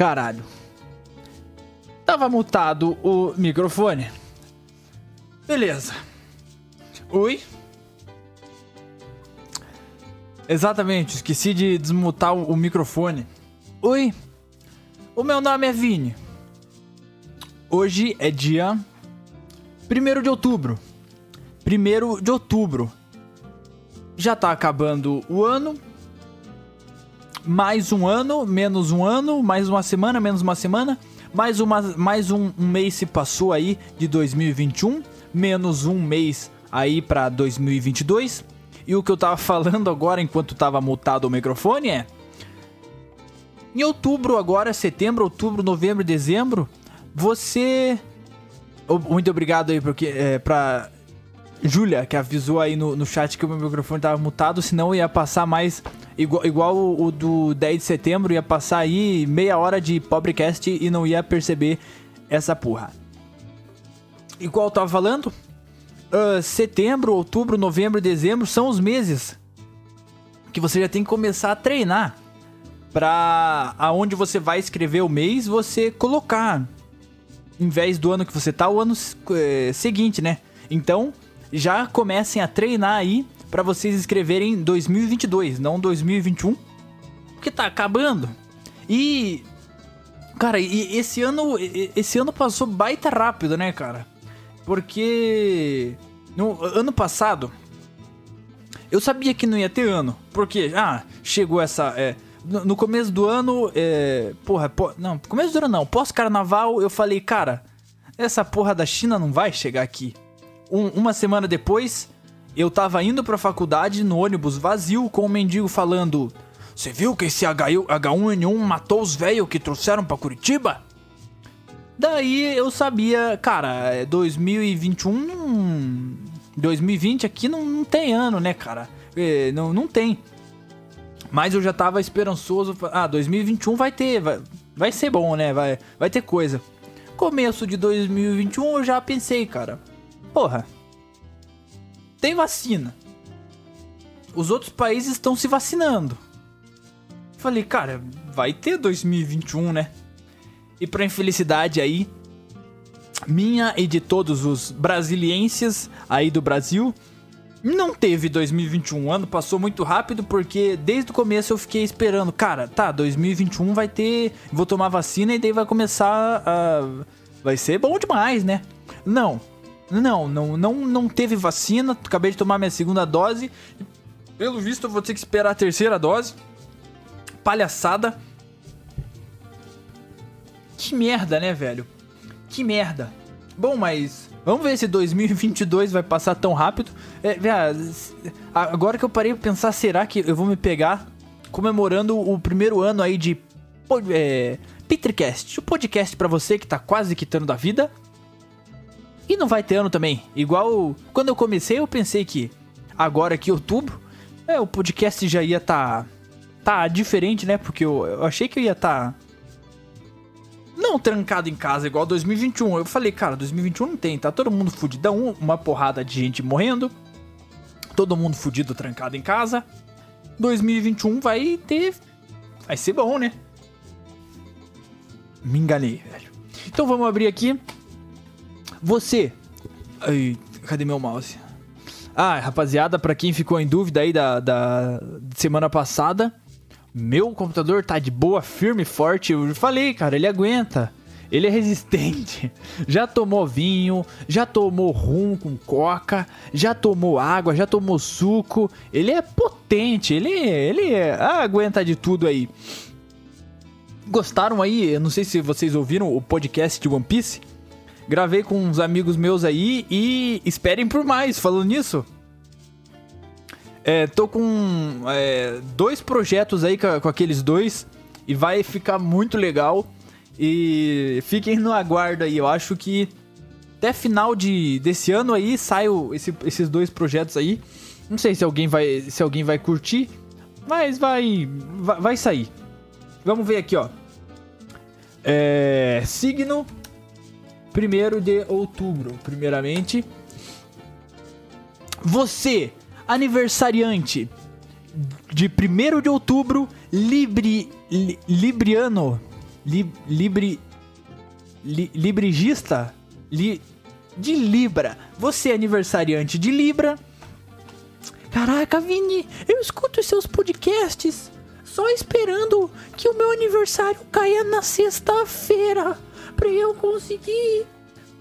Caralho. Tava mutado o microfone. Beleza. Oi? Exatamente, esqueci de desmutar o, microfone. Oi? O meu nome é Vini. Hoje é dia 1 de outubro. 1 de outubro. Já tá acabando o ano. Mais um ano, menos um ano, mais uma semana, menos uma semana. Mais, uma, mais um, um mês se passou aí de 2021. Menos um mês aí pra 2022. E o que eu tava falando agora enquanto tava mutado o microfone é. Em outubro, agora, setembro, outubro, novembro, dezembro, você. Muito obrigado aí porque, é, pra Júlia, que avisou aí no, no chat que o meu microfone tava mutado, senão ia passar mais. Igual, igual o, o, do 10 de setembro, ia passar aí meia hora de pobrecast e não ia perceber essa porra. Igual eu tava falando, uh, setembro, outubro, novembro, dezembro são os meses que você já tem que começar a treinar pra aonde você vai escrever o mês, você colocar em vez do ano que você tá, o ano é, seguinte, né? Então, já comecem a treinar aí para vocês escreverem 2022, não 2021, porque tá acabando. E cara, e esse ano esse ano passou baita rápido, né, cara? Porque no ano passado eu sabia que não ia ter ano, porque ah, chegou essa é, no, começo do ano, é, porra, po, não, começo do ano não, pós-carnaval, eu falei, cara, essa porra da China não vai chegar aqui. Um, uma semana depois, eu tava indo pra faculdade no ônibus vazio com o um mendigo falando: Você viu que esse H1N1 matou os velhos que trouxeram pra Curitiba? Daí eu sabia, cara, 2021. 2020 aqui não, não tem ano, né, cara? É, não, não tem. Mas eu já tava esperançoso. Ah, 2021 vai ter. Vai, vai ser bom, né? Vai, vai ter coisa. Começo de 2021 eu já pensei, cara. Porra. Tem vacina. Os outros países estão se vacinando. Falei, cara, vai ter 2021, né? E pra infelicidade aí, minha e de todos os brasilienses aí do Brasil, não teve 2021. O ano passou muito rápido porque desde o começo eu fiquei esperando. Cara, tá, 2021 vai ter. Vou tomar vacina e daí vai começar a. Vai ser bom demais, né? Não. Não, não, não, não teve vacina. Acabei de tomar minha segunda dose. Pelo visto, eu vou ter que esperar a terceira dose. Palhaçada. Que merda, né, velho? Que merda. Bom, mas Vamos ver se 2022 vai passar tão rápido. É, agora que eu parei pra pensar, será que eu vou me pegar comemorando o primeiro ano aí de é, Petricast, o podcast para você que tá quase quitando da vida. E não vai ter ano também. Igual quando eu comecei, eu pensei que agora que outubro, é, o podcast já ia tá tá diferente, né? Porque eu, eu achei que eu ia tá não trancado em casa igual 2021. Eu falei, cara, 2021 não tem, tá todo mundo fudidão, uma porrada de gente morrendo, todo mundo fudido trancado em casa. 2021 vai ter. Vai ser bom, né? Me enganei, velho. Então vamos abrir aqui. Você. Ai, cadê meu mouse? Ah, rapaziada, para quem ficou em dúvida aí da, da semana passada, meu computador tá de boa, firme e forte. Eu falei, cara, ele aguenta. Ele é resistente. Já tomou vinho, já tomou rum com coca, já tomou água, já tomou suco. Ele é potente, ele, ele é, ah, aguenta de tudo aí. Gostaram aí? Eu não sei se vocês ouviram o podcast de One Piece. Gravei com uns amigos meus aí e esperem por mais falando nisso. É, tô com é, dois projetos aí com, com, aqueles dois e vai ficar muito legal. E fiquem no aguardo aí. Eu acho que até final de, desse ano aí saio esse, esses dois projetos aí. Não sei se alguém vai, se alguém vai curtir, mas vai, vai, vai sair. Vamos ver aqui, ó. É, signo 1 de outubro, primeiramente. Você aniversariante de 1 de outubro, Libri, li, Libriano. li, libre, li, librigista li, de Libra. Você aniversariante de Libra. Caraca, Vini, eu escuto seus podcasts só esperando que o meu aniversário caia na sexta-feira para eu conseguir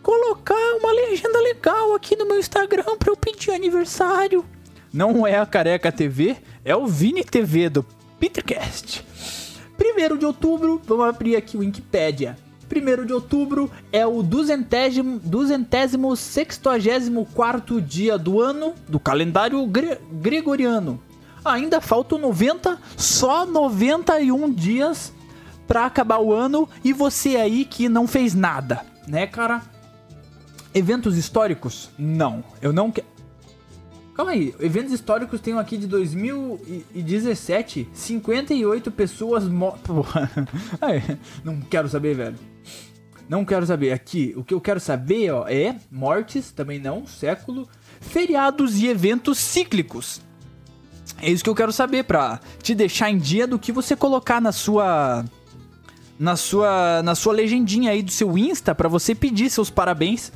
colocar uma legenda legal aqui no meu Instagram para eu pedir aniversário. Não é a Careca TV, é o Vini TV do Petercast. 1 de outubro, vamos abrir aqui o Wikipedia. 1 de outubro é o duzentésimo, duzentésimo sextagésimo quarto dia do ano do calendário gre gregoriano. Ainda faltam 90, só 91 dias para acabar o ano e você aí que não fez nada, né, cara? Eventos históricos? Não, eu não quero. Calma aí, eventos históricos tem aqui de 2017, 58 pessoas mortas. não quero saber, velho. Não quero saber. Aqui, o que eu quero saber, ó, é mortes, também não, século, feriados e eventos cíclicos. É isso que eu quero saber pra te deixar em dia do que você colocar na sua na sua na sua legendinha aí do seu Insta para você pedir seus parabéns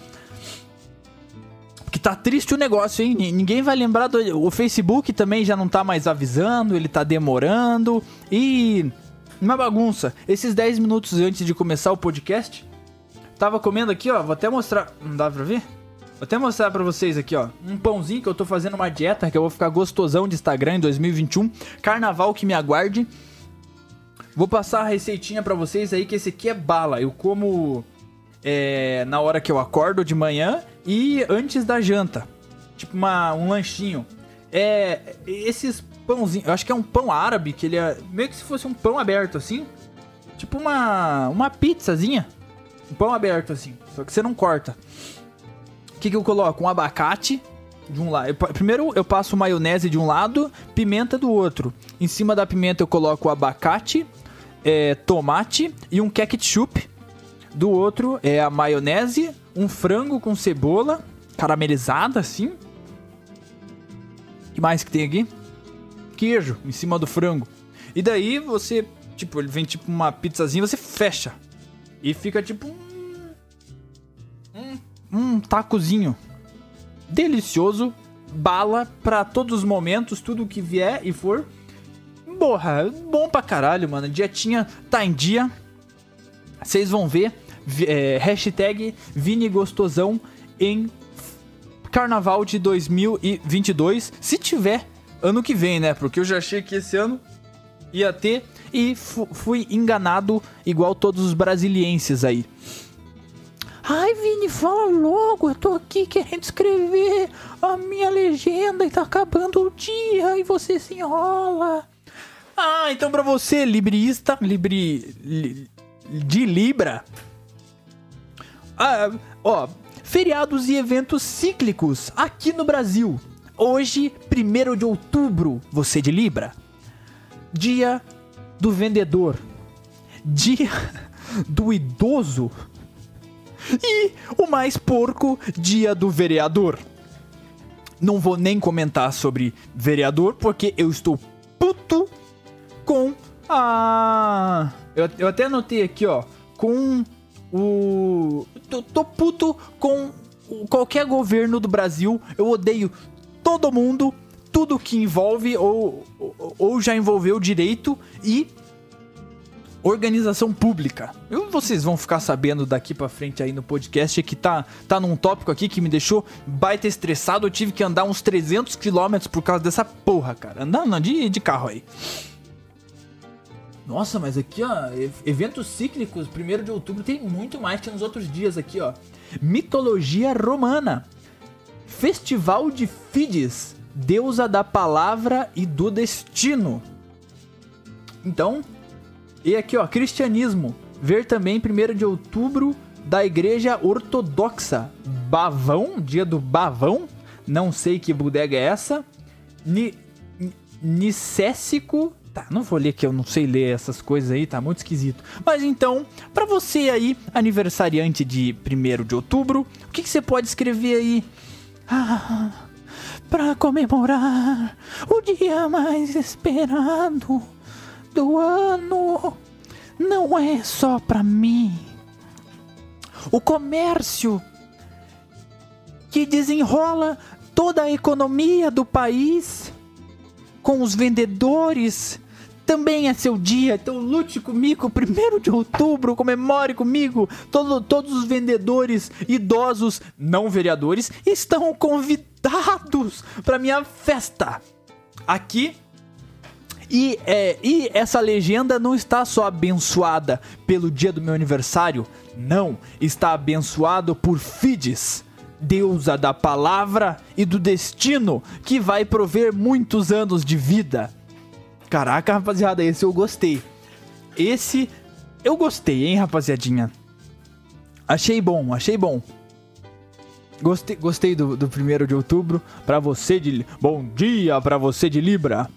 que tá triste o negócio, hein? Ninguém vai lembrar do. O Facebook também já não tá mais avisando, ele tá demorando. E. Uma bagunça. Esses 10 minutos antes de começar o podcast, tava comendo aqui, ó. Vou até mostrar. Não dá pra ver? Vou até mostrar pra vocês aqui, ó. Um pãozinho que eu tô fazendo uma dieta, que eu vou ficar gostosão de Instagram em 2021. Carnaval que me aguarde. Vou passar a receitinha pra vocês aí, que esse aqui é bala. Eu como é, na hora que eu acordo de manhã e antes da janta. Tipo uma, um lanchinho. É, esses pãozinhos, eu acho que é um pão árabe, que ele é meio que se fosse um pão aberto assim. Tipo uma, uma pizzazinha. Um pão aberto assim, só que você não corta. O que, que eu coloco? Um abacate de um lado. Primeiro eu passo maionese de um lado, pimenta do outro. Em cima da pimenta eu coloco abacate, é, tomate e um ketchup do outro é a maionese, um frango com cebola caramelizada assim. que mais que tem aqui? Queijo em cima do frango. E daí você, tipo, ele vem tipo uma pizzazinha, você fecha. E fica tipo um. Um, um tacozinho. Delicioso. Bala para todos os momentos, tudo que vier e for. Porra, bom pra caralho, mano. Dietinha tá em dia. Vocês vão ver é, hashtag Vini Gostosão em Carnaval de 2022, se tiver ano que vem, né? Porque eu já achei que esse ano ia ter e fui enganado igual todos os brasilienses aí. Ai, Vini, fala logo, eu tô aqui querendo escrever a minha legenda e tá acabando o dia e você se enrola. Ah, então pra você, librista, libri... Li, de Libra, ah, ó, feriados e eventos cíclicos aqui no Brasil. Hoje, 1 de outubro, você de Libra. Dia do vendedor. Dia do idoso. E o mais porco, dia do vereador. Não vou nem comentar sobre vereador, porque eu estou puto com a. Eu, eu até anotei aqui, ó. Com o. Tô, tô puto com qualquer governo do Brasil. Eu odeio todo mundo, tudo que envolve ou, ou, já envolveu direito e organização pública. Eu, vocês vão ficar sabendo daqui para frente aí no podcast que tá, tá num tópico aqui que me deixou baita estressado. Eu tive que andar uns 300 quilômetros por causa dessa porra, cara. Andando de, de carro aí. Nossa, mas aqui, ó, eventos cíclicos, 1 de outubro tem muito mais que nos outros dias aqui, ó. Mitologia romana. Festival de Fides, deusa da palavra e do destino. Então, e aqui, ó, cristianismo. Ver também 1 de outubro da Igreja Ortodoxa. Bavão, dia do Bavão. Não sei que bodega é essa. Ni, Nicésico Tá, não vou ler que eu não sei ler essas coisas aí, tá muito esquisito. Mas então, para você aí, aniversariante de 1 de outubro, o que, que você pode escrever aí? Ah, para comemorar o dia mais esperado do ano, não é só para mim. O comércio que desenrola toda a economia do país com os vendedores também é seu dia, então lute comigo, primeiro de outubro, comemore comigo. Todo, todos os vendedores idosos, não vereadores, estão convidados para minha festa. Aqui e, é, e essa legenda não está só abençoada pelo dia do meu aniversário, não, está abençoado por Fides, deusa da palavra e do destino, que vai prover muitos anos de vida. Caraca, rapaziada, esse eu gostei. Esse eu gostei, hein, rapaziadinha. Achei bom, achei bom. Gostei, gostei do, do primeiro de outubro. Pra você de. Bom dia pra você de Libra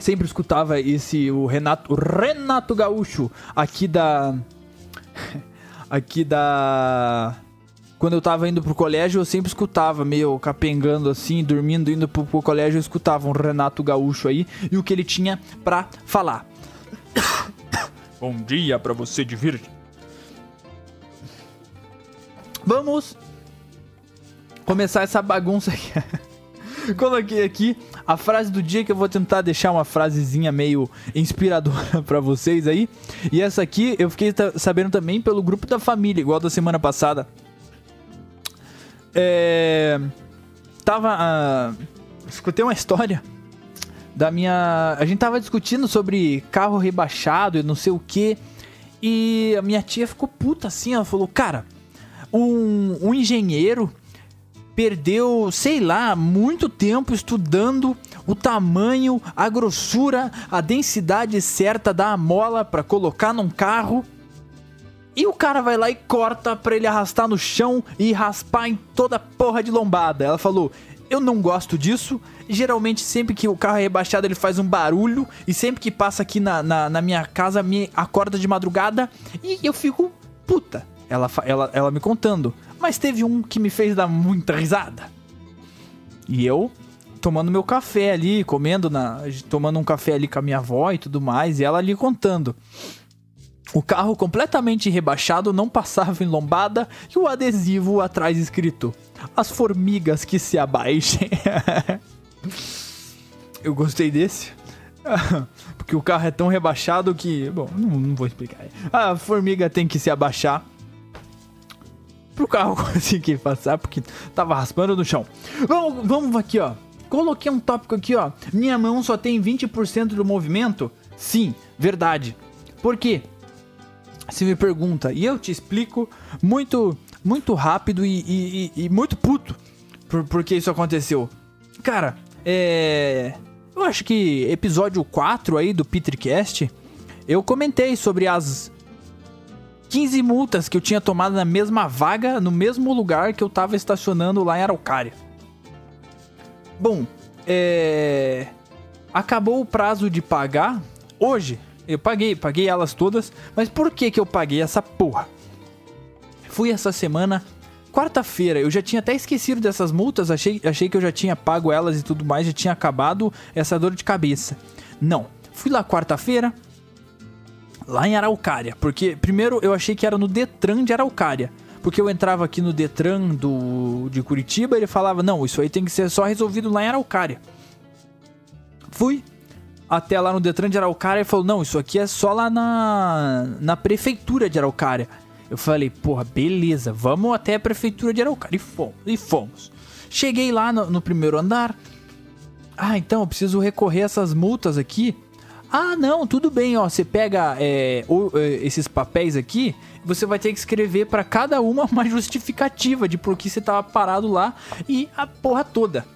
sempre escutava esse o Renato o Renato Gaúcho aqui da aqui da quando eu tava indo pro colégio, eu sempre escutava, meio capengando assim, dormindo, indo pro, pro colégio, eu escutava um Renato Gaúcho aí e o que ele tinha pra falar. Bom dia pra você de virgem. Vamos começar essa bagunça aqui. Coloquei aqui a frase do dia que eu vou tentar deixar uma frasezinha meio inspiradora para vocês aí. E essa aqui eu fiquei sabendo também pelo grupo da família, igual da semana passada. É. Tava. Uh, escutei uma história da minha. A gente tava discutindo sobre carro rebaixado e não sei o que. E a minha tia ficou puta assim, ela falou, cara, um, um engenheiro perdeu, sei lá, muito tempo estudando o tamanho, a grossura, a densidade certa da mola para colocar num carro. E o cara vai lá e corta para ele arrastar no chão e raspar em toda porra de lombada. Ela falou: Eu não gosto disso. Geralmente, sempre que o carro é rebaixado, ele faz um barulho. E sempre que passa aqui na, na, na minha casa, me acorda de madrugada. E eu fico puta. Ela, ela, ela me contando. Mas teve um que me fez dar muita risada. E eu tomando meu café ali, comendo na, tomando um café ali com a minha avó e tudo mais, e ela ali contando. O carro completamente rebaixado não passava em lombada e o adesivo atrás escrito: As formigas que se abaixem. eu gostei desse. Porque o carro é tão rebaixado que. Bom, não, não vou explicar. A formiga tem que se abaixar pro carro conseguir passar, porque tava raspando no chão. Vamos, vamos aqui, ó. Coloquei um tópico aqui, ó. Minha mão só tem 20% do movimento? Sim, verdade. Por quê? Se me pergunta, e eu te explico muito, muito rápido e, e, e, muito puto por, por que isso aconteceu. Cara, é. Eu acho que episódio 4 aí do Petricast, eu comentei sobre as 15 multas que eu tinha tomado na mesma vaga, no mesmo lugar que eu tava estacionando lá em Araucária. Bom, é... Acabou o prazo de pagar hoje. Eu paguei, paguei elas todas. Mas por que que eu paguei essa porra? Fui essa semana, quarta-feira. Eu já tinha até esquecido dessas multas. Achei, achei que eu já tinha pago elas e tudo mais. Já tinha acabado essa dor de cabeça. Não. Fui lá quarta-feira, lá em Araucária, porque primeiro eu achei que era no Detran de Araucária. Porque eu entrava aqui no Detran do, de Curitiba ele falava: Não, isso aí tem que ser só resolvido lá em Araucária. Fui até lá no Detran de Araucária e falou: Não, isso aqui é só lá na, na prefeitura de Araucária. Eu falei: Porra, beleza, vamos até a prefeitura de Araucária. E fomos. E fomos. Cheguei lá no, no primeiro andar. Ah, então eu preciso recorrer essas multas aqui ah, não, tudo bem, ó. Você pega é, é, esses papéis aqui, você vai ter que escrever para cada uma uma justificativa de por que você tava parado lá e a porra toda.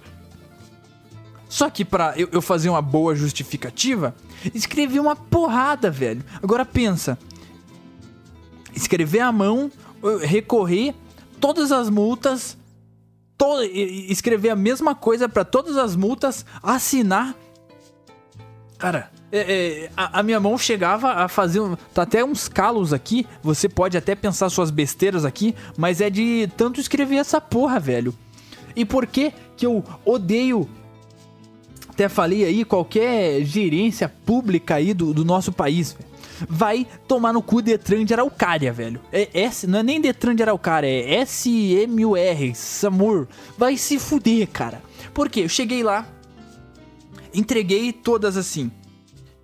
Só que pra eu, eu fazer uma boa justificativa, escrevi uma porrada, velho. Agora pensa. Escrever à mão, recorrer todas as multas, to escrever a mesma coisa para todas as multas, assinar. Cara, é, é, a, a, minha mão chegava a fazer. Tá até uns calos aqui. Você pode até pensar suas besteiras aqui, mas é de tanto escrever essa porra, velho. E por que que eu odeio. Até falei aí, qualquer gerência pública aí do, do nosso país, vai tomar no cu Detran de Araucária, velho. É S, não é nem Detran de Araucária, é SMUR, SAMUR. Vai se fuder, cara. Por quê? Eu cheguei lá, entreguei todas assim.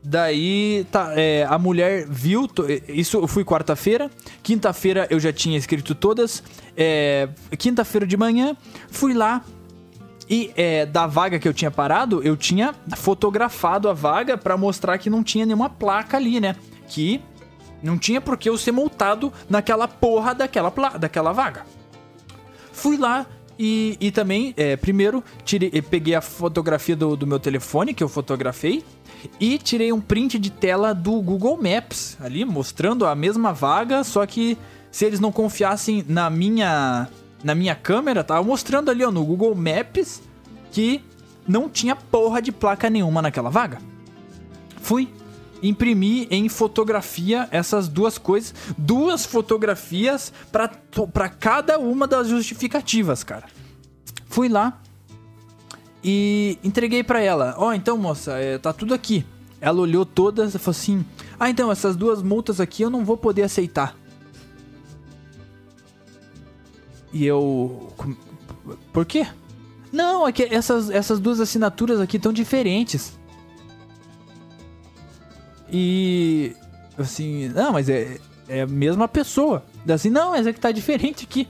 Daí, tá, é, a mulher viu. Isso eu fui quarta-feira. Quinta-feira eu já tinha escrito todas. É, Quinta-feira de manhã, fui lá. E é, da vaga que eu tinha parado, eu tinha fotografado a vaga para mostrar que não tinha nenhuma placa ali, né? Que não tinha por que eu ser multado naquela porra daquela, daquela vaga. Fui lá, e, e também, é, primeiro, tirei, peguei a fotografia do, do meu telefone que eu fotografei e tirei um print de tela do Google Maps ali, mostrando a mesma vaga, só que se eles não confiassem na minha na minha câmera, tava mostrando ali ó, no Google Maps que não tinha porra de placa nenhuma naquela vaga. Fui imprimir em fotografia essas duas coisas, duas fotografias para cada uma das justificativas, cara. Fui lá e entreguei para ela. Ó, oh, então, moça, é, tá tudo aqui. Ela olhou todas e falou assim: Ah, então, essas duas multas aqui eu não vou poder aceitar. E eu. Por quê? Não, é que essas, essas duas assinaturas aqui estão diferentes. E. Assim, não, mas é, é a mesma pessoa. Assim, não, mas é que tá diferente aqui.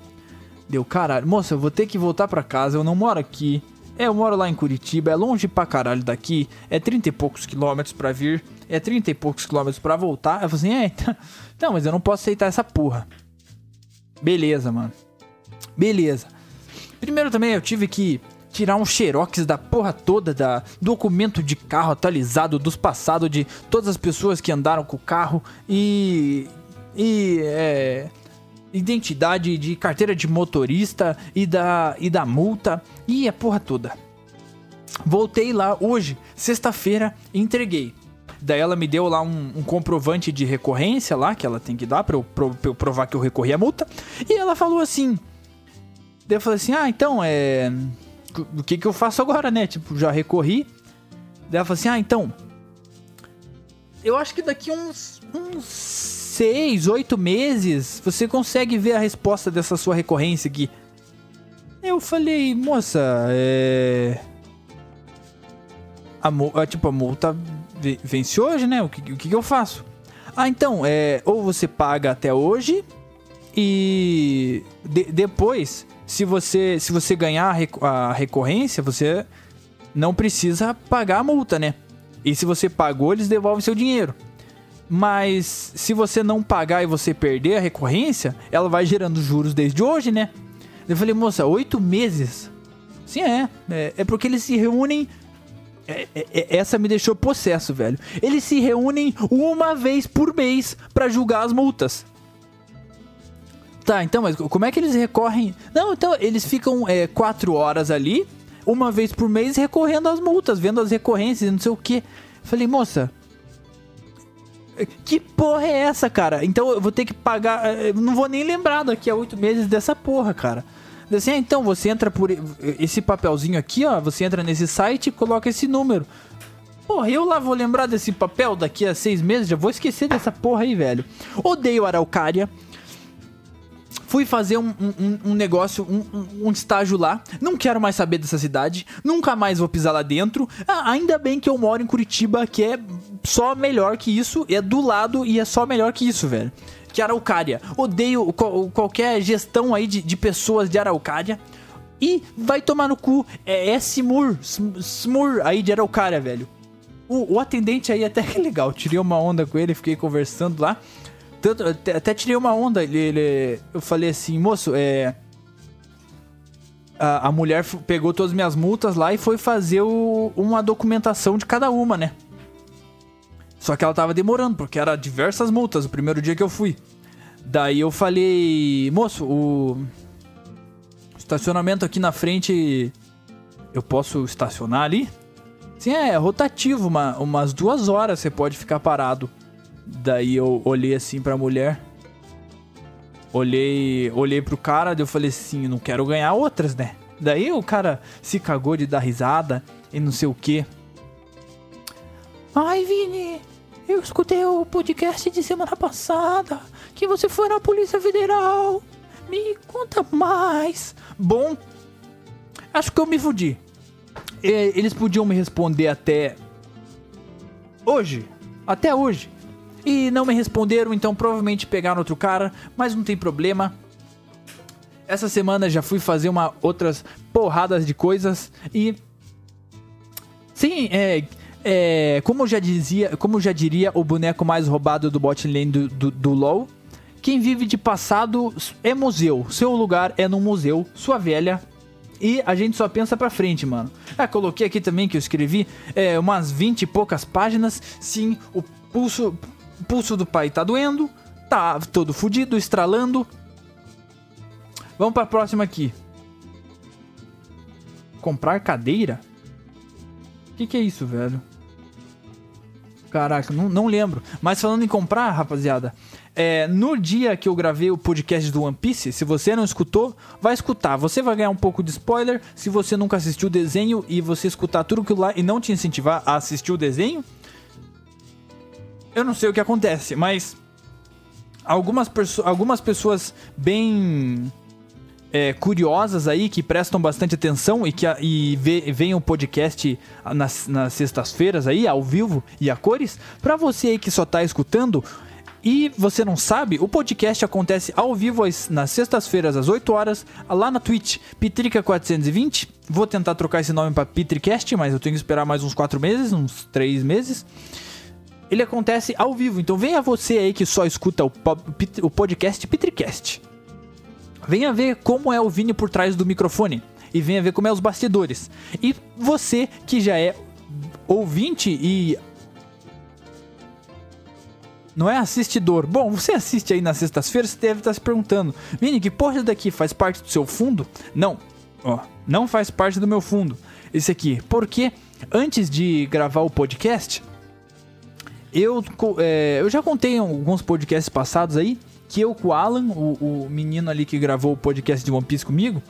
Deu, caralho, moça, eu vou ter que voltar pra casa, eu não moro aqui. É, eu moro lá em Curitiba, é longe pra caralho daqui. É 30 e poucos quilômetros pra vir, é 30 e poucos quilômetros pra voltar. Eu falei assim, é, então, então, mas eu não posso aceitar essa porra. Beleza, mano. Beleza. Primeiro também eu tive que tirar um xerox da porra toda, da documento de carro atualizado dos passados de todas as pessoas que andaram com o carro e. e. É, identidade de carteira de motorista e da, e da multa e a porra toda. Voltei lá hoje, sexta-feira, entreguei. Daí ela me deu lá um, um, comprovante de recorrência lá, que ela tem que dar pra eu, eu provar que eu recorri à multa. E ela falou assim. Daí eu falei assim: ah, então é o que que eu faço agora, né? Tipo, já recorri. Daí ela falou assim: ah, então. Eu acho que daqui uns, uns seis, oito meses você consegue ver a resposta dessa sua recorrência aqui. Eu falei, moça, é. A, a, tipo, a multa vence hoje, né? O que, o que eu faço? Ah, então, é. Ou você paga até hoje e de, depois se você, se você ganhar a recorrência, você não precisa pagar a multa, né? E se você pagou, eles devolvem seu dinheiro. Mas se você não pagar e você perder a recorrência, ela vai gerando juros desde hoje, né? Eu falei, moça, oito meses? Sim, é. É, é porque eles se reúnem. É, é, é essa me deixou possesso, velho. Eles se reúnem uma vez por mês para julgar as multas. Tá, então, mas como é que eles recorrem? Não, então, eles ficam é, quatro horas ali, uma vez por mês, recorrendo às multas, vendo as recorrências, não sei o que. Falei, moça, que porra é essa, cara? Então eu vou ter que pagar. É, não vou nem lembrar daqui a oito meses dessa porra, cara. Assim, ah, então você entra por esse papelzinho aqui, ó. Você entra nesse site e coloca esse número. Porra, eu lá vou lembrar desse papel daqui a seis meses, já vou esquecer dessa porra aí, velho. Odeio Araucária. Fui fazer um, um, um negócio, um, um, estágio lá. Não quero mais saber dessa cidade. Nunca mais vou pisar lá dentro. Ah, ainda bem que eu moro em Curitiba, que é só melhor que isso. É do lado e é só melhor que isso, velho. Que Araucária. Odeio qualquer gestão aí de, de pessoas de Araucária. E vai tomar no cu. É, é Smur. Smur aí de Araucária, velho. O, o atendente aí até que legal. Tirei uma onda com ele, fiquei conversando lá. Tanto, até tirei uma onda. Ele, ele, eu falei assim, moço, é. A, a mulher pegou todas as minhas multas lá e foi fazer o, uma documentação de cada uma, né? Só que ela tava demorando, porque era diversas multas o primeiro dia que eu fui. Daí eu falei, moço, o estacionamento aqui na frente eu posso estacionar ali? Sim, é, rotativo, uma, umas duas horas você pode ficar parado. Daí eu olhei assim pra mulher. Olhei, olhei pro cara, daí eu falei assim, não quero ganhar outras, né? Daí o cara se cagou de dar risada e não sei o que. Ai, Vini, Eu escutei o podcast de semana passada que você foi na Polícia Federal. Me conta mais. Bom, acho que eu me fudi. Eles podiam me responder até hoje, até hoje. E não me responderam, então provavelmente pegaram outro cara, mas não tem problema. Essa semana já fui fazer uma outras porradas de coisas e sim, é, é como já dizia, como já diria o boneco mais roubado do bot lane do, do, do LoL, quem vive de passado é museu. Seu lugar é no museu, sua velha. E a gente só pensa pra frente, mano. Ah, coloquei aqui também que eu escrevi é, umas 20 e poucas páginas. Sim, o pulso, pulso do pai tá doendo. Tá todo fudido, estralando. Vamos pra próxima aqui. Comprar cadeira? O que, que é isso, velho? Caraca, não, não lembro. Mas falando em comprar, rapaziada, é, no dia que eu gravei o podcast do One Piece, se você não escutou, vai escutar. Você vai ganhar um pouco de spoiler. Se você nunca assistiu o desenho e você escutar tudo aquilo lá e não te incentivar a assistir o desenho, eu não sei o que acontece, mas algumas, algumas pessoas bem é, curiosas aí que prestam bastante atenção e que e veem o podcast nas, nas sextas-feiras aí ao vivo e a cores. Para você aí que só tá escutando, e você não sabe, o podcast acontece ao vivo nas sextas-feiras às 8 horas, lá na Twitch, Pitrica420. Vou tentar trocar esse nome para Pitricast, mas eu tenho que esperar mais uns 4 meses, uns 3 meses. Ele acontece ao vivo, então venha você aí que só escuta o, o podcast Pitricast. Venha ver como é o Vini por trás do microfone e venha ver como é os bastidores. E você que já é ouvinte e não é assistidor. Bom, você assiste aí nas sextas-feiras, você deve estar se perguntando, Vini, que porra daqui faz parte do seu fundo? Não, ó, não faz parte do meu fundo. Esse aqui, porque antes de gravar o podcast, eu, é, eu já contei alguns podcasts passados aí que eu com o Alan, o, o menino ali que gravou o podcast de One Piece comigo,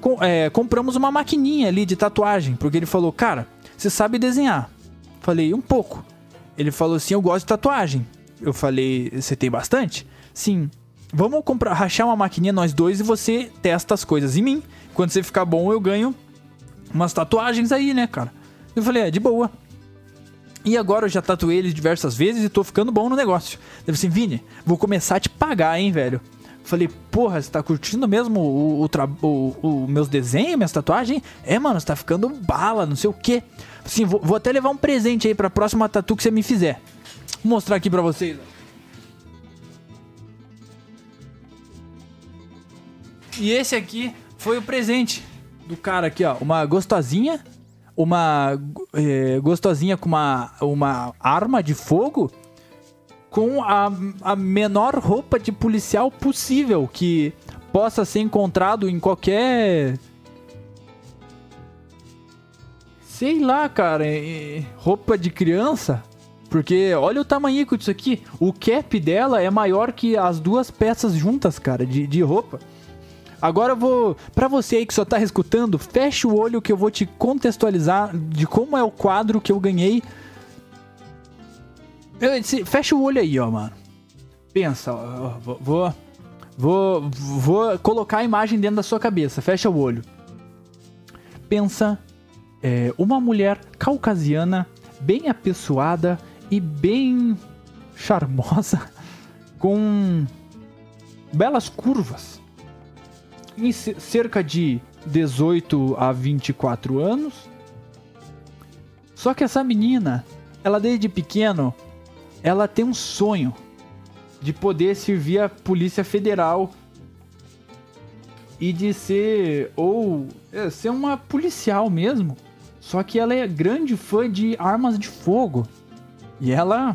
com, é, compramos uma maquininha ali de tatuagem, porque ele falou, cara, você sabe desenhar? Falei, um pouco. Ele falou assim, eu gosto de tatuagem. Eu falei, você tem bastante? Sim. Vamos comprar, rachar uma maquininha nós dois e você testa as coisas em mim. Quando você ficar bom, eu ganho umas tatuagens aí, né, cara? Eu falei, é, de boa. E agora eu já tatuei ele diversas vezes e tô ficando bom no negócio. Deve assim, Vini, vou começar a te pagar, hein, velho. Falei, porra, você tá curtindo mesmo o, o, o, o meus desenhos, minhas tatuagens? É, mano, você tá ficando bala, não sei o quê. Assim, vou, vou até levar um presente aí pra próxima tatu que você me fizer. Vou mostrar aqui pra vocês. E esse aqui foi o presente do cara aqui, ó. Uma gostosinha. Uma é, gostosinha com uma, uma arma de fogo com a, a menor roupa de policial possível que possa ser encontrado em qualquer. Sei lá, cara. Roupa de criança. Porque olha o tamanho disso aqui. O cap dela é maior que as duas peças juntas, cara, de, de roupa. Agora eu vou. Pra você aí que só tá escutando, fecha o olho que eu vou te contextualizar de como é o quadro que eu ganhei. Eu, fecha o olho aí, ó, mano. Pensa, ó, vou, vou. Vou. Vou colocar a imagem dentro da sua cabeça. Fecha o olho. Pensa. É, uma mulher caucasiana, bem apessoada e bem charmosa, com belas curvas. Em cerca de 18 a 24 anos. Só que essa menina, ela desde pequeno, ela tem um sonho de poder servir a Polícia Federal e de ser ou é, ser uma policial mesmo. Só que ela é grande fã de armas de fogo. E ela,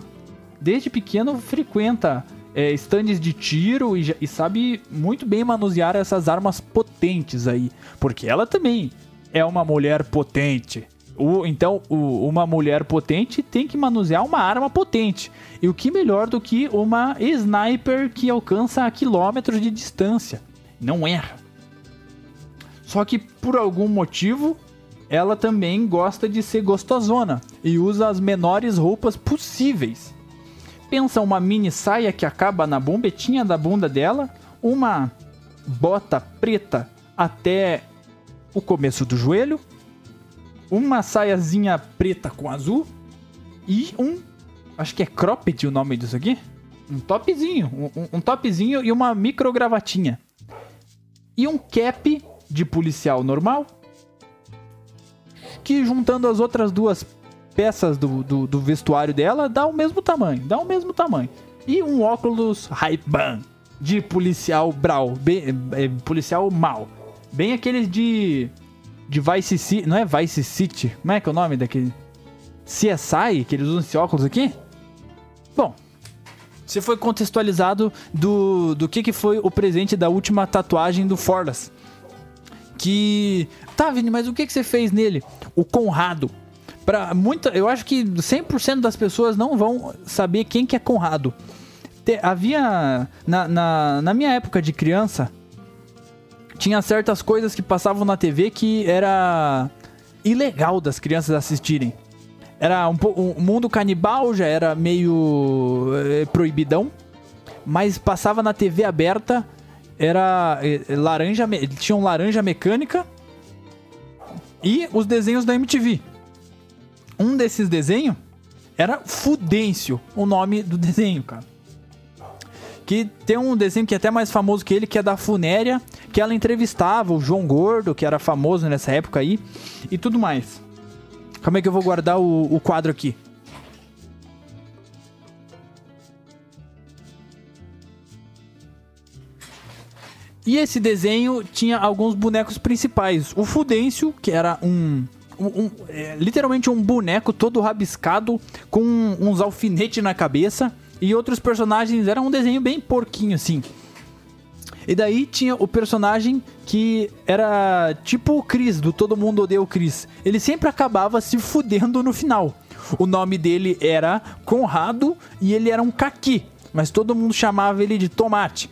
desde pequeno, frequenta é, stands de tiro e, e, sabe muito bem manusear essas armas potentes aí. Porque ela também é uma mulher potente. O, então, o, uma mulher potente tem que manusear uma arma potente. E o que melhor do que uma sniper que alcança a quilômetros de distância? Não erra. Só que por algum motivo ela também gosta de ser gostosona e usa as menores roupas possíveis. Pensa uma mini saia que acaba na bombetinha da bunda dela, uma bota preta até o começo do joelho, uma saiazinha preta com azul e um, acho que é cropped o nome disso aqui, um topzinho, um, um topzinho e uma microgravatinha. E um cap de policial normal, que juntando as outras duas peças do, do, do vestuário dela dá o mesmo tamanho, dá o mesmo tamanho. E um óculos Ray-Ban de policial brau, bem, é, policial mal. Bem aqueles de de Vice City, não é Vice City? Como é que é o nome daquele CSI que eles usam esse óculos aqui? Bom, você foi contextualizado do, do que, que foi o presente da última tatuagem do Forlas. Que. Tá, Vini, mas o que, que você fez nele? O Conrado. Pra muita, eu acho que 100% das pessoas não vão saber quem que é Conrado. Te, havia. Na, na, na minha época de criança, tinha certas coisas que passavam na TV que era ilegal das crianças assistirem. Era um, um mundo canibal, já era meio é, proibidão, mas passava na TV aberta, era é, laranja, tinha um laranja mecânica e os desenhos da MTV. Um desses desenhos era Fudêncio, o nome do desenho, cara. Que tem um desenho que é até mais famoso que ele, que é da Funéria, que ela entrevistava o João Gordo, que era famoso nessa época aí, e tudo mais. Como é que eu vou guardar o, o quadro aqui? E esse desenho tinha alguns bonecos principais. O Fudêncio, que era um. Um, é, literalmente um boneco todo rabiscado com uns alfinetes na cabeça. E outros personagens era um desenho bem porquinho assim. E daí tinha o personagem que era tipo o Chris, do Todo Mundo Odeia o Chris. Ele sempre acabava se fudendo no final. O nome dele era Conrado e ele era um caqui, mas todo mundo chamava ele de Tomate.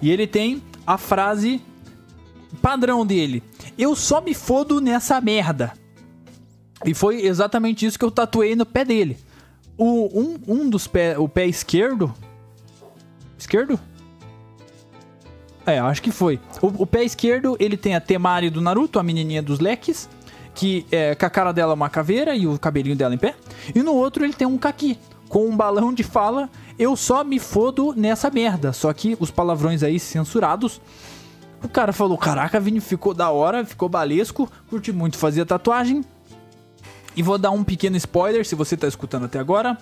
E ele tem a frase padrão dele: Eu só me fodo nessa merda. E foi exatamente isso que eu tatuei no pé dele o, um, um dos pés, o pé esquerdo. Esquerdo? É, acho que foi. O, o, pé esquerdo, ele tem a Temari do Naruto, a menininha dos leques, que é com a cara dela uma caveira e o cabelinho dela em pé. E no outro ele tem um Kaki, com um balão de fala, eu só me fodo nessa merda. Só que os palavrões aí censurados. O cara falou, caraca, Vini, ficou da hora, ficou balesco, curti muito fazer tatuagem. E vou dar um pequeno spoiler, se você está escutando até agora.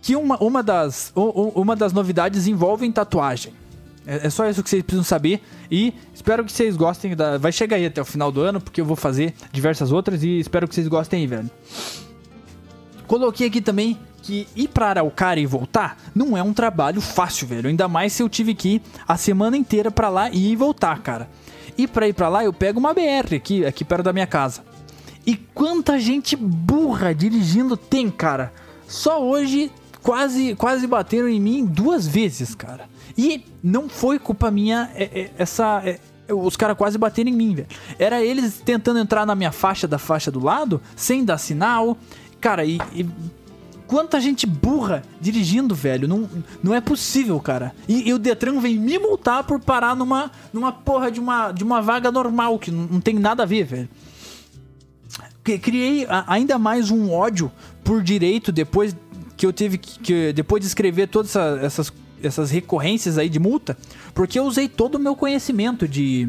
Que uma, uma, das, uma das novidades envolve tatuagem. É, é, só isso que vocês precisam saber. E espero que vocês gostem. Da, vai chegar aí até o final do ano, porque eu vou fazer diversas outras. E espero que vocês gostem aí, velho. Coloquei aqui também que ir para Araucária e voltar não é um trabalho fácil, velho. Ainda mais se eu tive que ir a semana inteira para lá e ir voltar, cara. E para ir para lá eu pego uma BR aqui, aqui perto da minha casa. E quanta gente burra dirigindo tem, cara. Só hoje quase quase bateram em mim duas vezes, cara. E não foi culpa minha é, é, essa é, os caras quase bateram em mim, velho. Era eles tentando entrar na minha faixa da faixa do lado, sem dar sinal. Cara, e, e quanta gente burra dirigindo, velho. Não, não é possível, cara. E, e, o Detran vem me multar por parar numa, numa porra de uma, de uma vaga normal, que não, tem nada a ver, velho criei ainda mais um ódio por direito depois que eu tive que depois de escrever todas essas essas recorrências aí de multa, porque eu usei todo o meu conhecimento de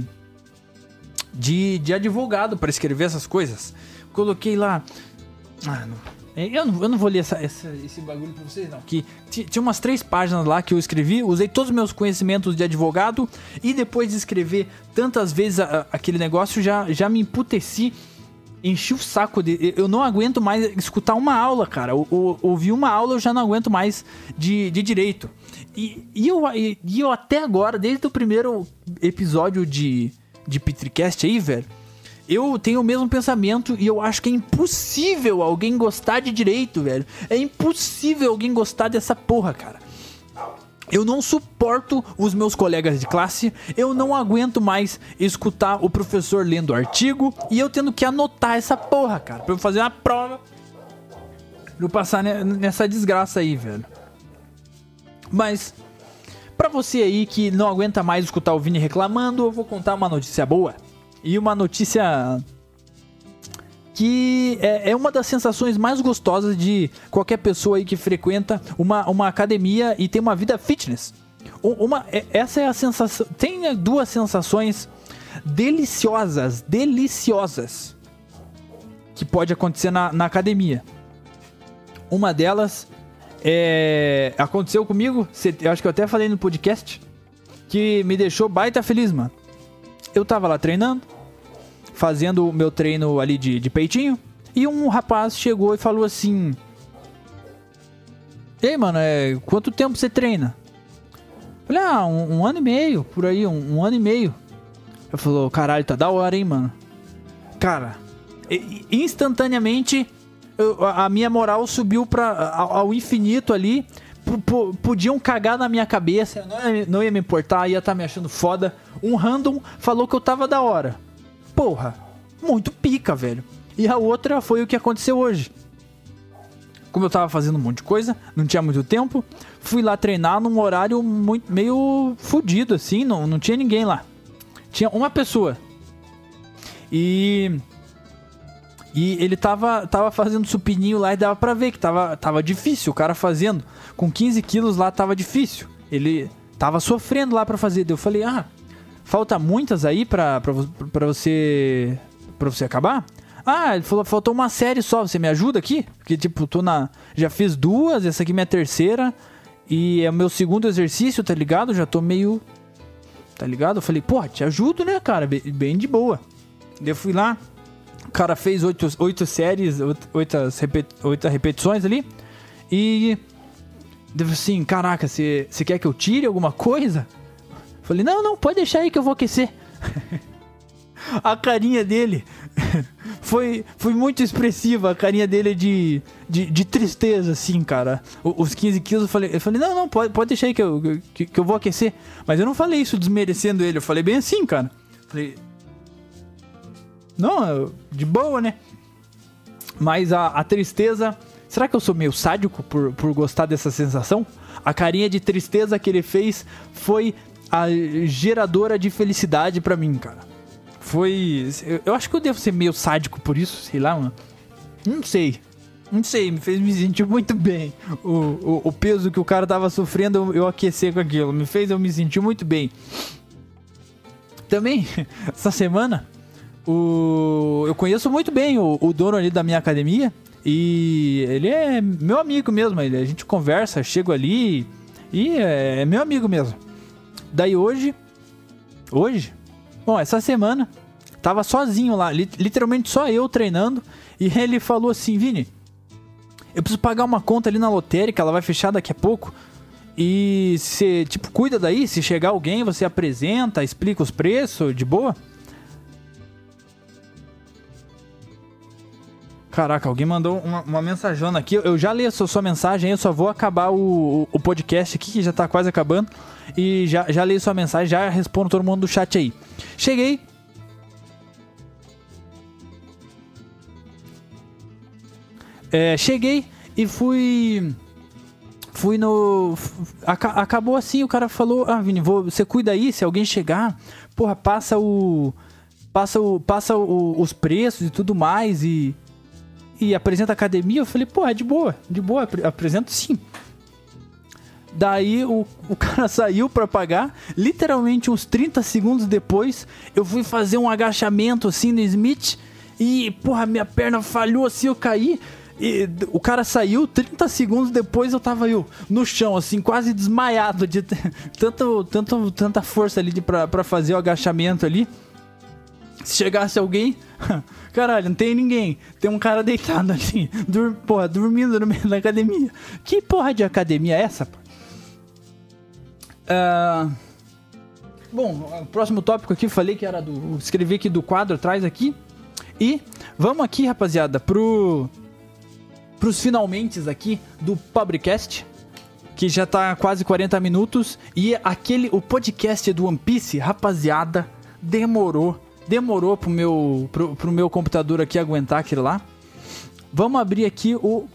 de, de advogado para escrever essas coisas. Coloquei lá ah, não, eu não, eu não vou ler essa, essa, esse bagulho pra vocês, não. Que tinha umas três páginas lá que eu escrevi, usei todos os meus conhecimentos de advogado e depois de escrever tantas vezes a, aquele negócio, já, já me emputeci enchi o saco de. Eu não aguento mais escutar uma aula, cara. ouvir uma aula eu já não aguento mais de, de direito. E, e, eu, e, e eu até agora, desde o primeiro episódio de, de Petricast aí, velho, eu tenho o mesmo pensamento e eu acho que é impossível alguém gostar de direito, velho. É impossível alguém gostar dessa porra, cara. Eu não suporto os meus colegas de classe, eu não aguento mais escutar o professor lendo artigo e eu tendo que anotar essa porra, cara, pra eu fazer uma prova. não passar nessa desgraça aí, velho. Mas, pra você aí que não aguenta mais escutar o Vini reclamando, eu vou contar uma notícia boa. E uma notícia que é, é, uma das sensações mais gostosas de qualquer pessoa aí que frequenta uma, uma academia e tem uma vida fitness. Uma, é, essa é a sensação. Tem duas sensações deliciosas, deliciosas que pode acontecer na, na academia. Uma delas é, aconteceu comigo, eu acho que eu até falei no podcast, que me deixou baita feliz, mano. Eu tava lá treinando, fazendo o meu treino ali de, de peitinho, e um rapaz chegou e falou assim: Ei, mano, é, quanto tempo você treina? Falei, ah, um, um ano e meio, por aí, um, um ano e meio. Eu falou, caralho, tá da hora, hein, mano. Cara, instantaneamente eu, a minha moral subiu para ao infinito ali. P -p podiam cagar na minha cabeça, eu não ia, não ia me importar, ia estar tá me achando foda. Um random falou que eu tava da hora. Porra, muito pica, velho. E a outra foi o que aconteceu hoje. Como eu tava fazendo um monte de coisa, não tinha muito tempo, fui lá treinar num horário muito, meio fudido, assim, não, não tinha ninguém lá. Tinha uma pessoa. E e ele tava, tava fazendo supininho lá e dava pra ver que tava, tava difícil. O cara fazendo com 15 quilos lá tava difícil. Ele tava sofrendo lá pra fazer. Eu falei, ah, falta muitas aí pra, pra, pra você. pra você acabar? Ah, ele falou, faltou uma série só, você me ajuda aqui? Porque, tipo, tô na. Já fiz duas, essa aqui é minha terceira. E é o meu segundo exercício, tá ligado? Já tô meio. Tá ligado? Eu falei, pô, te ajudo, né, cara? Bem de boa. Eu fui lá, o cara fez oito, oito séries, oito, oito repetições ali. E. Deve assim, caraca, você quer que eu tire alguma coisa? Falei, não, não, pode deixar aí que eu vou aquecer. a carinha dele foi, foi muito expressiva. A carinha dele é de, de, de tristeza, assim, cara. os 15 quilos eu falei, eu falei, não, não, pode, pode deixar aí que eu, que, que eu vou aquecer. Mas eu não falei isso desmerecendo ele, eu falei bem assim, cara. Falei, não, de boa, né? Mas a, a tristeza. Será que eu sou meio sádico por, por gostar dessa sensação? A carinha de tristeza que ele fez foi a geradora de felicidade para mim, cara. Foi. Eu, acho que eu devo ser meio sádico por isso, sei lá, mano. Não sei. Não sei, me fez me sentir muito bem. O, o, o peso que o cara tava sofrendo, eu, eu aquecer com aquilo. Me fez eu me sentir muito bem. Também, essa semana, o, eu conheço muito bem o, o dono ali da minha academia. E ele é meu amigo mesmo. Ele, a gente conversa, chego ali e é, é meu amigo mesmo. Daí hoje. Hoje? Bom, essa semana. Tava sozinho lá, literalmente só eu treinando. E ele falou assim: Vini, eu preciso pagar uma conta ali na lotérica, ela vai fechar daqui a pouco. E você, tipo, cuida daí, se chegar alguém, você apresenta, explica os preços, de boa. Caraca, alguém mandou uma, uma mensajona aqui. Eu já li a sua, sua mensagem, eu só vou acabar o, o podcast aqui, que já tá quase acabando. E já, já li sua mensagem, já respondo todo mundo do chat aí. Cheguei. É, cheguei e fui. Fui no. acabou assim, o cara falou: Ah, Vini, vou, você cuida aí, se alguém chegar, porra, passa o. Passa, o, passa o, os preços e tudo mais. E, e apresenta academia, eu falei, pô, é de boa, de boa, apresento sim. Daí o, o cara saiu para pagar, literalmente uns 30 segundos depois, eu fui fazer um agachamento assim no Smith e, porra, minha perna falhou assim, eu caí. E o cara saiu, 30 segundos depois eu tava eu no chão, assim, quase desmaiado de tanto, tanto, tanta força ali de, pra, pra fazer o agachamento ali. Se chegasse alguém, caralho, não tem ninguém. Tem um cara deitado ali, dur porra, dormindo no meio da academia. Que porra de academia é essa? Uh... Bom, o próximo tópico aqui, falei que era do. Escrevi aqui do quadro atrás aqui. E vamos aqui, rapaziada, pro. Pros finalmente aqui do Publicast. Que já tá quase 40 minutos. E aquele. O podcast do One Piece, rapaziada, demorou demorou pro meu, pro, pro meu computador aqui aguentar aquilo lá. Vamos abrir aqui o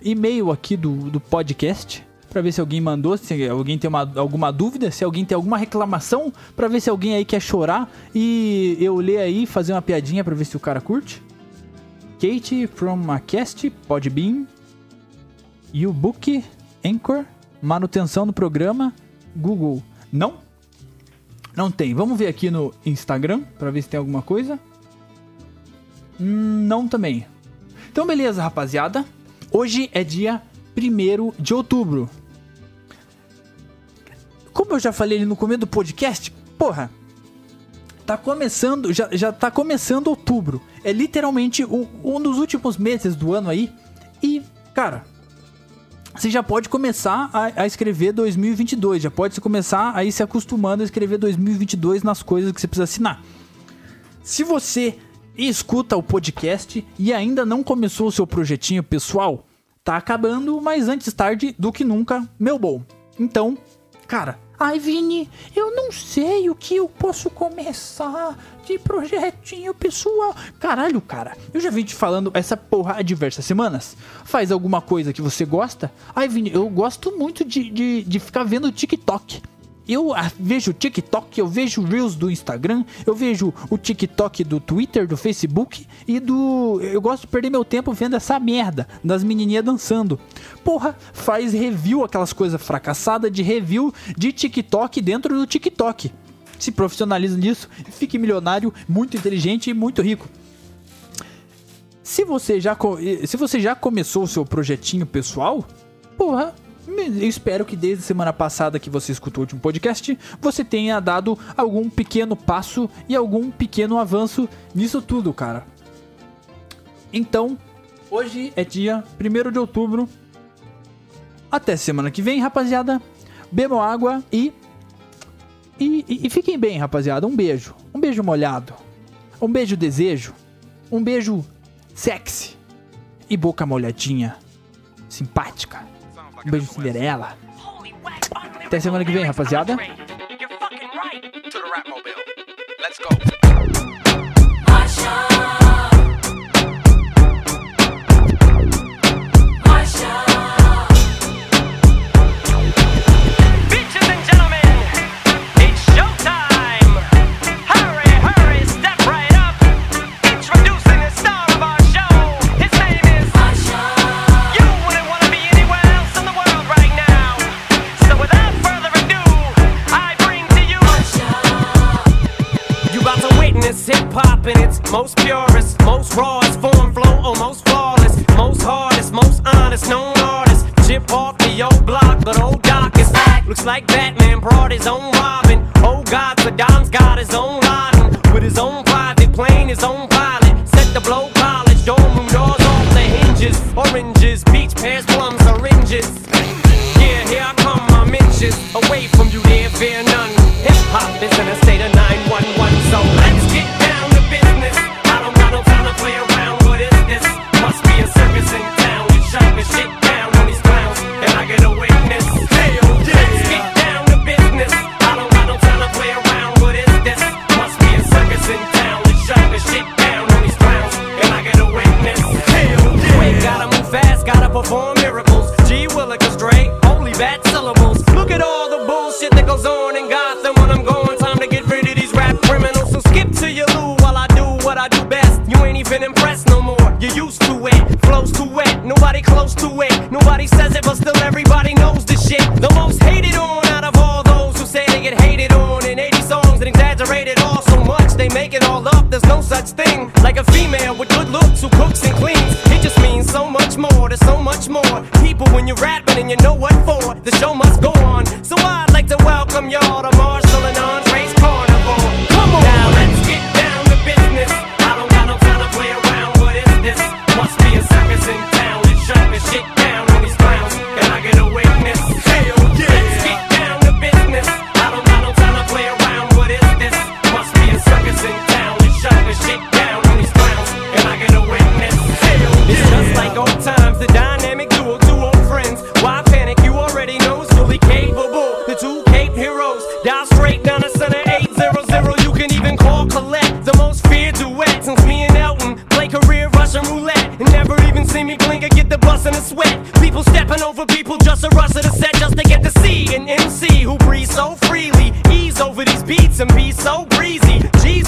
e-mail aqui do, do podcast para ver se alguém mandou, se alguém tem uma, alguma dúvida, se alguém tem alguma reclamação, para ver se alguém aí quer chorar e eu ler aí, fazer uma piadinha para ver se o cara curte. Kate from a cast, Podbean, YouBook, Anchor, manutenção do programa, Google. Não? Não tem. Vamos ver aqui no Instagram para ver se tem alguma coisa. Hum, não também. Então beleza, rapaziada. Hoje é dia 1 de outubro. Como eu já falei ali no começo do podcast, porra, tá começando, já, já tá começando outubro. É literalmente um, um dos últimos meses do ano aí. E, cara, você já pode começar a, a, escrever 2022, já pode começar a ir se acostumando a escrever 2022 nas coisas que você precisa assinar. Se você escuta o podcast e ainda não começou o seu projetinho pessoal, tá acabando, mas antes tarde do que nunca, meu bom. Então, cara, ai Vini, eu não sei o que eu posso começar de projetinho pessoal. Caralho, cara, eu já vim te falando essa porra há diversas semanas. Faz alguma coisa que você gosta? Ai Vini, eu gosto muito de, de, de ficar vendo TikTok eu vejo o TikTok, eu vejo Reels do Instagram, eu vejo o TikTok do Twitter, do Facebook e do. Eu gosto de perder meu tempo vendo essa merda das menininhas dançando. Porra, faz review, aquelas coisas fracassadas de review de TikTok dentro do TikTok. Se profissionaliza nisso, fique milionário, muito inteligente e muito rico. Se você já, se você já começou o seu projetinho pessoal, porra, eu espero que desde a semana passada que você escutou o último podcast, você tenha dado algum pequeno passo e algum pequeno avanço nisso tudo, cara. Então, hoje é dia 1 de outubro. Até semana que vem, rapaziada. Bebam água e, e, e fiquem bem, rapaziada. Um beijo. Um beijo molhado. Um beijo desejo. Um beijo sexy. E boca molhadinha. Simpática. Um beijo, Cinderela. Até semana que vem, rapaziada. He says it was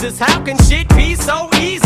Jesus, how can shit be so easy?